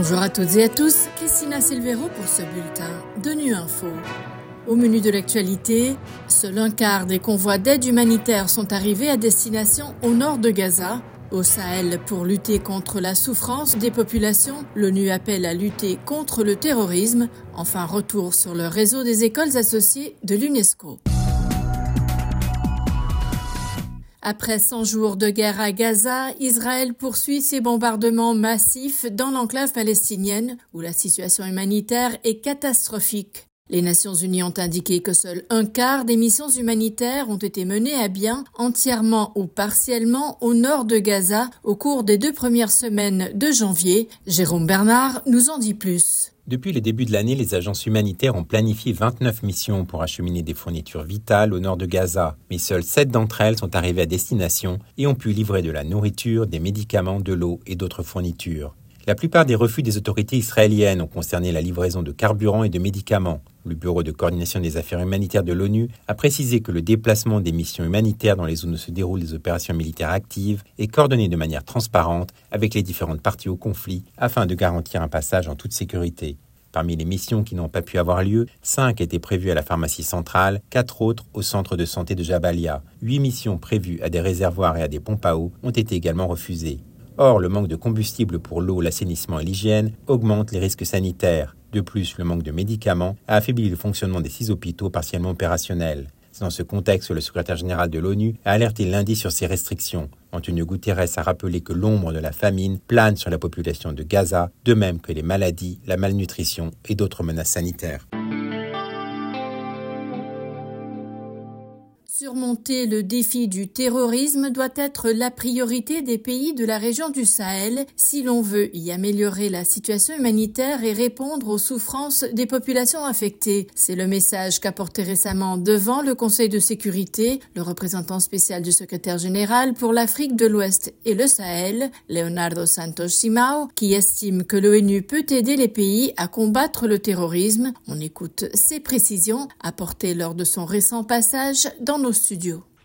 Bonjour à toutes et à tous, Christina Silvero pour ce bulletin de Nu Info. Au menu de l'actualité, seul un quart des convois d'aide humanitaire sont arrivés à destination au nord de Gaza. Au Sahel, pour lutter contre la souffrance des populations, l'ONU appelle à lutter contre le terrorisme. Enfin, retour sur le réseau des écoles associées de l'UNESCO. Après 100 jours de guerre à Gaza, Israël poursuit ses bombardements massifs dans l'enclave palestinienne où la situation humanitaire est catastrophique. Les Nations Unies ont indiqué que seul un quart des missions humanitaires ont été menées à bien entièrement ou partiellement au nord de Gaza au cours des deux premières semaines de janvier. Jérôme Bernard nous en dit plus. Depuis le début de l'année, les agences humanitaires ont planifié 29 missions pour acheminer des fournitures vitales au nord de Gaza, mais seules 7 d'entre elles sont arrivées à destination et ont pu livrer de la nourriture, des médicaments, de l'eau et d'autres fournitures. La plupart des refus des autorités israéliennes ont concerné la livraison de carburant et de médicaments. Le Bureau de coordination des affaires humanitaires de l'ONU a précisé que le déplacement des missions humanitaires dans les zones où se déroulent des opérations militaires actives est coordonné de manière transparente avec les différentes parties au conflit afin de garantir un passage en toute sécurité. Parmi les missions qui n'ont pas pu avoir lieu, cinq étaient prévues à la pharmacie centrale, quatre autres au centre de santé de Jabalia. Huit missions prévues à des réservoirs et à des pompes à eau ont été également refusées. Or, le manque de combustible pour l'eau, l'assainissement et l'hygiène augmente les risques sanitaires. De plus, le manque de médicaments a affaibli le fonctionnement des six hôpitaux partiellement opérationnels. Dans ce contexte le secrétaire général de l'ONU a alerté lundi sur ces restrictions. Antonio Guterres a rappelé que l'ombre de la famine plane sur la population de Gaza, de même que les maladies, la malnutrition et d'autres menaces sanitaires. Surmonter le défi du terrorisme doit être la priorité des pays de la région du Sahel si l'on veut y améliorer la situation humanitaire et répondre aux souffrances des populations affectées. C'est le message qu'a porté récemment devant le Conseil de sécurité le représentant spécial du secrétaire général pour l'Afrique de l'Ouest et le Sahel, Leonardo Santos Simao, qui estime que l'ONU peut aider les pays à combattre le terrorisme. On écoute ses précisions apportées lors de son récent passage dans nos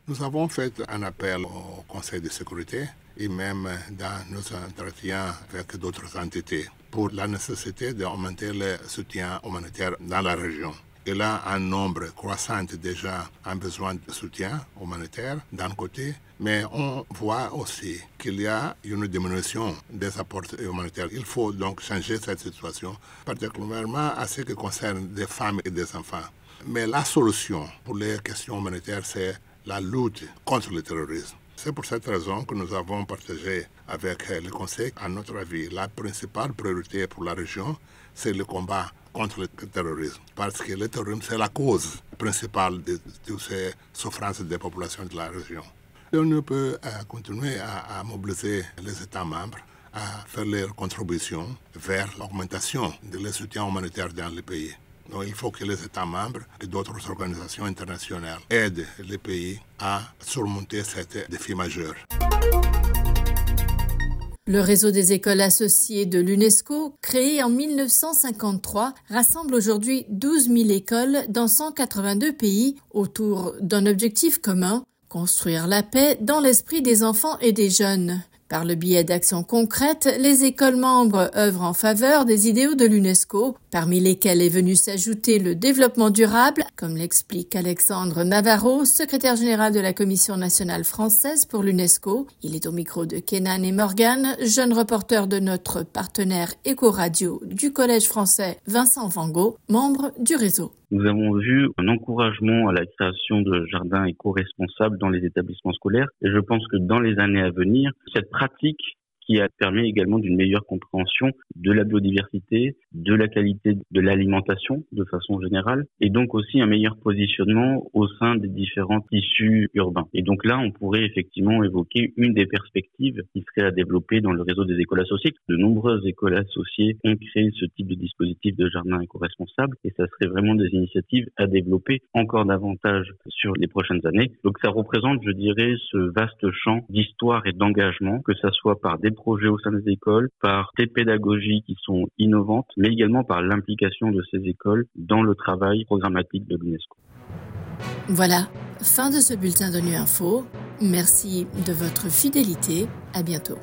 Nous avons fait un appel au Conseil de sécurité et même dans nos entretiens avec d'autres entités pour la nécessité d'augmenter le soutien humanitaire dans la région. Il y a un nombre croissant déjà un besoin de soutien humanitaire d'un côté, mais on voit aussi qu'il y a une diminution des apports humanitaires. Il faut donc changer cette situation, particulièrement à ce qui concerne des femmes et des enfants. Mais la solution pour les questions humanitaires, c'est la lutte contre le terrorisme. C'est pour cette raison que nous avons partagé avec le Conseil, à notre avis, la principale priorité pour la région, c'est le combat contre le terrorisme. Parce que le terrorisme, c'est la cause principale de toutes ces souffrances des populations de la région. On peut euh, continuer à, à mobiliser les États membres à faire leur contribution vers l'augmentation de soutien humanitaire dans le pays. Il faut que les États membres et d'autres organisations internationales aident les pays à surmonter cet défi majeur. Le réseau des écoles associées de l'UNESCO, créé en 1953, rassemble aujourd'hui 12 000 écoles dans 182 pays autour d'un objectif commun, construire la paix dans l'esprit des enfants et des jeunes. Par le biais d'actions concrètes, les écoles membres œuvrent en faveur des idéaux de l'UNESCO, parmi lesquels est venu s'ajouter le développement durable, comme l'explique Alexandre Navarro, secrétaire général de la Commission nationale française pour l'UNESCO. Il est au micro de Kenan et Morgan, jeune reporter de notre partenaire Eco-Radio du Collège français Vincent Van Gogh, membre du réseau. Nous avons vu un encouragement à la création de jardins éco-responsables dans les établissements scolaires et je pense que dans les années à venir, cette pratique qui a permis également d'une meilleure compréhension de la biodiversité, de la qualité de l'alimentation de façon générale, et donc aussi un meilleur positionnement au sein des différents tissus urbains. Et donc là, on pourrait effectivement évoquer une des perspectives qui serait à développer dans le réseau des écoles associées. De nombreuses écoles associées ont créé ce type de dispositif de jardin éco-responsable, et ça serait vraiment des initiatives à développer encore davantage sur les prochaines années. Donc ça représente, je dirais, ce vaste champ d'histoire et d'engagement, que ça soit par des projets au sein des écoles, par des pédagogies qui sont innovantes, mais également par l'implication de ces écoles dans le travail programmatique de l'UNESCO. Voilà, fin de ce bulletin de Nu Info. Merci de votre fidélité. À bientôt.